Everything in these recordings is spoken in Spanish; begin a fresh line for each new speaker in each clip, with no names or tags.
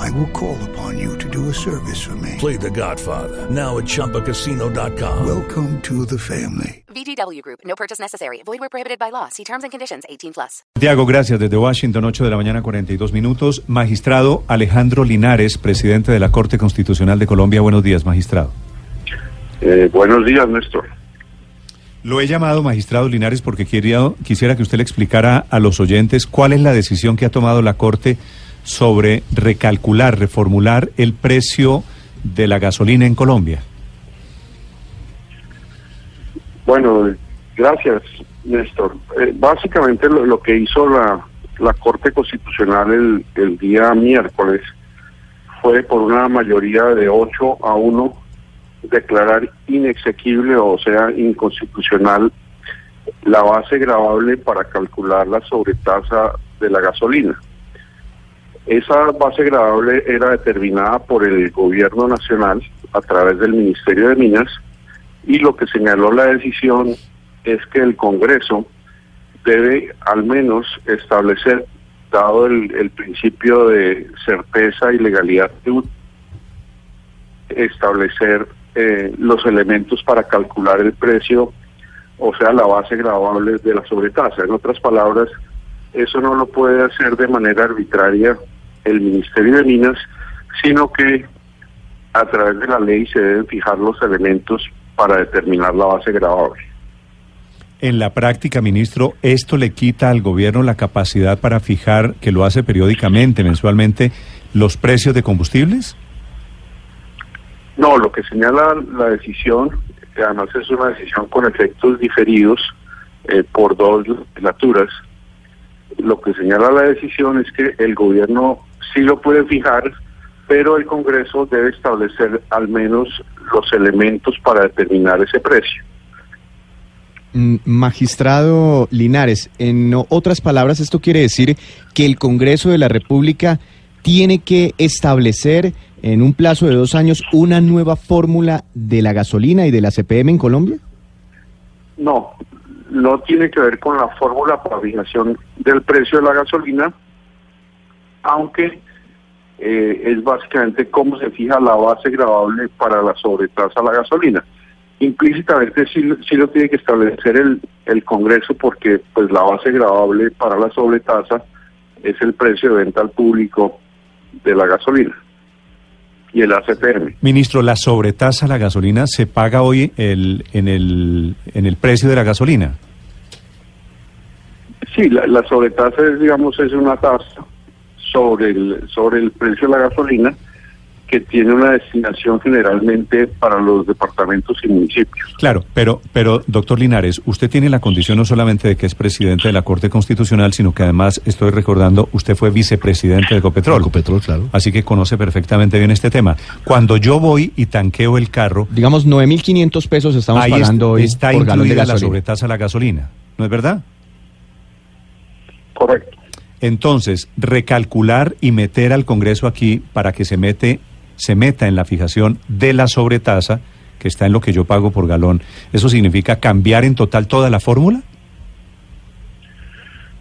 I will call upon you to do a service for me.
Play The Godfather now at ChumbaCasino.com.
Welcome to the family.
VGW Group. No purchase necessary. Void where prohibited by law. See terms and conditions. 18 plus.
Santiago, gracias. Desde Washington, 8 de la mañana, 42 minutos. Magistrado Alejandro Linares, presidente de la Corte Constitucional de Colombia. Buenos días, magistrado.
Eh, buenos días, Néstor.
Lo he llamado magistrado Linares porque quería, quisiera que usted le explicara a los oyentes cuál es la decisión que ha tomado la Corte sobre recalcular, reformular el precio de la gasolina en Colombia.
Bueno, gracias, Néstor. Eh, básicamente lo, que hizo la, la Corte Constitucional el, el, día miércoles fue por una mayoría de 8 a 1 declarar inexequible, o sea, inconstitucional, la base gravable para calcular la sobretasa de la gasolina. Esa base gravable era determinada por el gobierno nacional a través del Ministerio de Minas y lo que señaló la decisión es que el Congreso debe al menos establecer, dado el, principio de certeza y legalidad, establecer eh, los elementos para calcular el precio, o sea, la base gravable de la sobretasa. En otras palabras, eso no lo puede hacer de manera arbitraria el Ministerio de Minas, sino que a través de la ley se deben fijar los elementos para determinar la base gravable.
En la práctica, ministro, ¿esto le quita al gobierno la capacidad para fijar, que lo hace periódicamente, mensualmente, los precios de combustibles?
No, lo que señala la decisión, que además es una decisión con efectos diferidos eh, por dos legislaturas, lo que señala la decisión es que el gobierno sí lo puede fijar, pero el Congreso debe establecer al menos los elementos para determinar ese precio.
Magistrado Linares, en otras palabras, esto quiere decir que el Congreso de la República tiene que establecer en un plazo de dos años una nueva fórmula de la gasolina y de la CPM en Colombia?
No, no tiene que ver con la fórmula para fijación del precio de la gasolina, aunque eh, es básicamente cómo se fija la base gravable para la sobretasa a la gasolina. Implícitamente sí, sí lo tiene que establecer el, el Congreso porque pues la base gravable para la sobretasa es el precio de venta al público de la gasolina y el ACPM.
Ministro, la sobretasa a la gasolina se paga hoy el, en, el, en el precio de la gasolina.
Sí, la, la sobretasa es, digamos, es una tasa sobre el, sobre el precio de la gasolina que tiene una destinación generalmente para los departamentos y municipios.
Claro, pero, pero doctor Linares, usted tiene la condición no solamente de que es presidente de la Corte Constitucional, sino que además, estoy recordando, usted fue vicepresidente de Ecopetrol.
Ecopetrol, claro.
Así que conoce perfectamente bien este tema. Cuando yo voy y tanqueo el carro...
Digamos, 9.500 pesos estamos
ahí
pagando hoy
está
por galón de
incluida la sobretasa a la gasolina, ¿no es verdad?
Correcto.
Entonces, recalcular y meter al Congreso aquí para que se mete se meta en la fijación de la sobretasa que está en lo que yo pago por galón. ¿Eso significa cambiar en total toda la fórmula?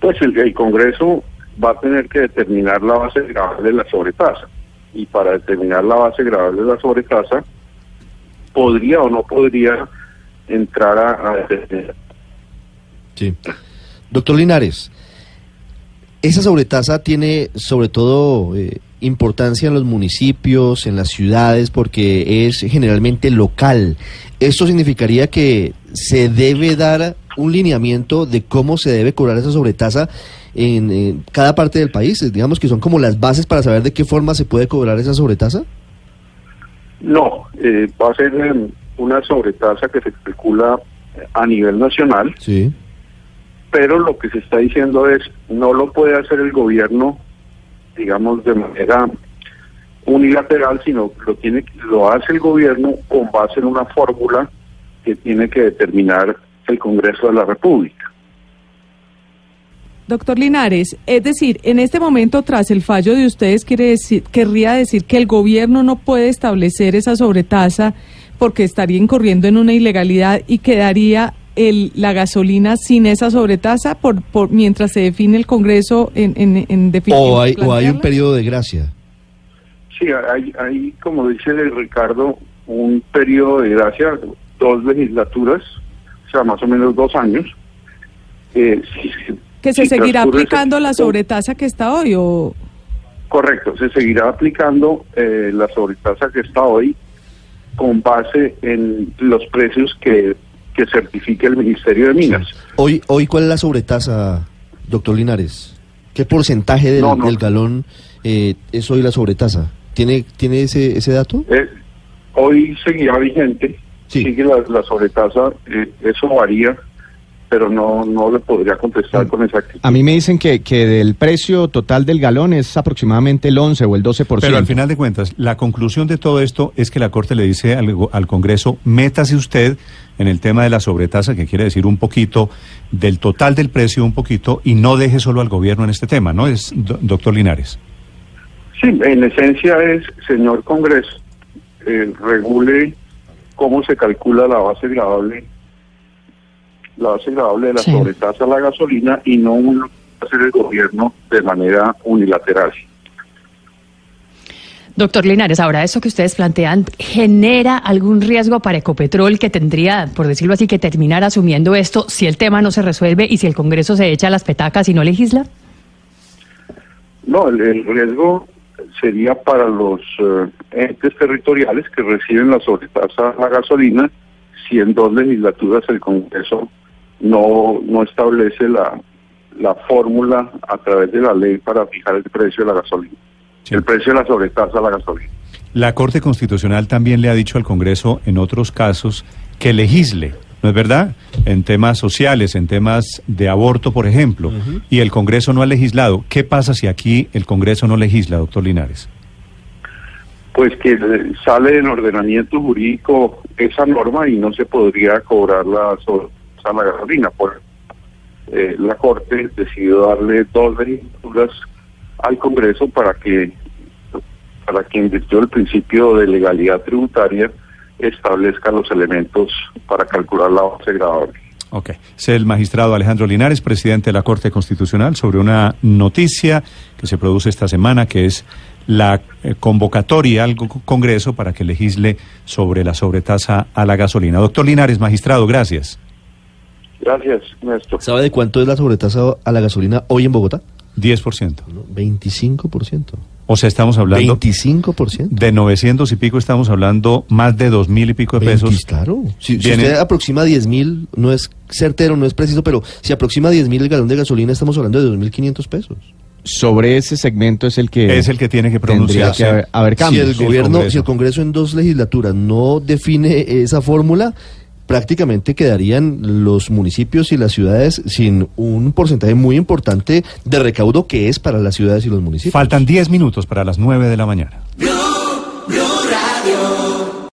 Pues el, el Congreso va a tener que determinar la base gravable de la sobretasa. Y para determinar la base gravable de la sobretasa, podría o no podría entrar a, a.
Sí. Doctor Linares, esa sobretasa tiene sobre todo eh, importancia en los municipios, en las ciudades, porque es generalmente local. ¿Esto significaría que se debe dar un lineamiento de cómo se debe cobrar esa sobretasa en, en cada parte del país? Digamos que son como las bases para saber de qué forma se puede cobrar esa sobretasa.
No, eh, va a ser eh, una sobretasa que se calcula a nivel nacional.
Sí.
Pero lo que se está diciendo es, no lo puede hacer el gobierno, digamos, de manera unilateral, sino lo tiene lo hace el gobierno con base en una fórmula que tiene que determinar el Congreso de la República.
Doctor Linares, es decir, en este momento, tras el fallo de ustedes, quiere decir, querría decir que el gobierno no puede establecer esa sobretasa porque estaría incurriendo en una ilegalidad y quedaría el, la gasolina sin esa sobretasa por, por mientras se define el Congreso en, en, en definitiva.
O hay, o hay un periodo de gracia.
Sí, hay, hay, como dice Ricardo, un periodo de gracia, dos legislaturas, o sea, más o menos dos años. Eh, si-
que se
si
seguirá
transcurre ese
aplicando la sobretasa que está hoy o
Correcto, se seguirá aplicando eh, la sobretasa que está hoy con base en los precios que, que certifique el Ministerio de Minas.
Hoy, hoy ¿cuál es la sobretasa, doctor Linares? ¿Qué porcentaje del,
No, no.
del galón eh, es hoy la sobretasa? ¿Tiene, tiene ese, ese dato?
Eh, hoy seguirá vigente,
Sí.
sigue la, la sobretasa, eh, eso varía, pero no, no le podría contestar con exactitud.
A mí me dicen que, que del precio total del galón es aproximadamente el 11 o el 12%.
Pero al final de cuentas, la conclusión de todo esto es que la Corte le dice al, al Congreso, métase usted en el tema de la sobretasa, que quiere decir un poquito del total del precio, un poquito, y no deje solo al gobierno en este tema, ¿no? Es do- doctor Linares.
Sí, en esencia es, señor Congreso, eh, regule cómo se calcula la base gradable, la base gradable de la
Sí.
sobretasa a la gasolina y no un- hacer el gobierno de manera unilateral.
Doctor Linares, ahora eso que ustedes plantean, ¿genera algún riesgo para Ecopetrol que tendría, por decirlo así, que terminar asumiendo esto si el tema no se resuelve y si el Congreso se echa las petacas y no legisla?
No, el, el riesgo sería para los eh, entes territoriales que reciben la sobretasa a la gasolina si en dos legislaturas el Congreso no, no establece la, la fórmula a través de la ley para fijar el precio de la gasolina,
Sí.
el precio de la sobretasa a la gasolina.
La Corte Constitucional también le ha dicho al Congreso en otros casos que legisle, ¿no es verdad? En temas sociales, en temas de aborto, por ejemplo, y el Congreso no ha legislado. ¿Qué pasa si aquí el Congreso no legisla, doctor Linares?
Pues que eh, sale del ordenamiento jurídico esa norma y no se podría cobrar la sobretasa a la gasolina. Por, eh, la Corte decidió darle dos legislaturas al Congreso para que, para que en virtud principio de legalidad tributaria establezca los elementos para calcular la base gradable.
Ok. Es el magistrado Alejandro Linares, presidente de la Corte Constitucional, sobre una noticia que se produce esta semana, que es la eh, convocatoria al co- Congreso para que legisle sobre la sobretasa a la gasolina. Doctor Linares, magistrado, gracias.
Gracias, Néstor.
¿Sabe de cuánto es la sobretasa a la gasolina hoy en Bogotá?
10%.
¿No? 25%.
O sea, estamos hablando
25%.
de 900 y pico, estamos hablando más de 2 mil y pico de pesos.
20, claro. Si, usted aproxima 10 mil, no es certero, no es preciso, pero si aproxima 10 mil el galón de gasolina, estamos hablando de 2.500 pesos.
Sobre ese segmento es el que...
Es el que tiene que pronunciarse.
que haber, haber
Si
cambios.
el gobierno, si el Congreso en dos legislaturas no define esa fórmula, prácticamente quedarían los municipios y las ciudades sin un porcentaje muy importante de recaudo que es para las ciudades y los municipios.
Faltan 10 minutos para las 9 de la mañana.
Blue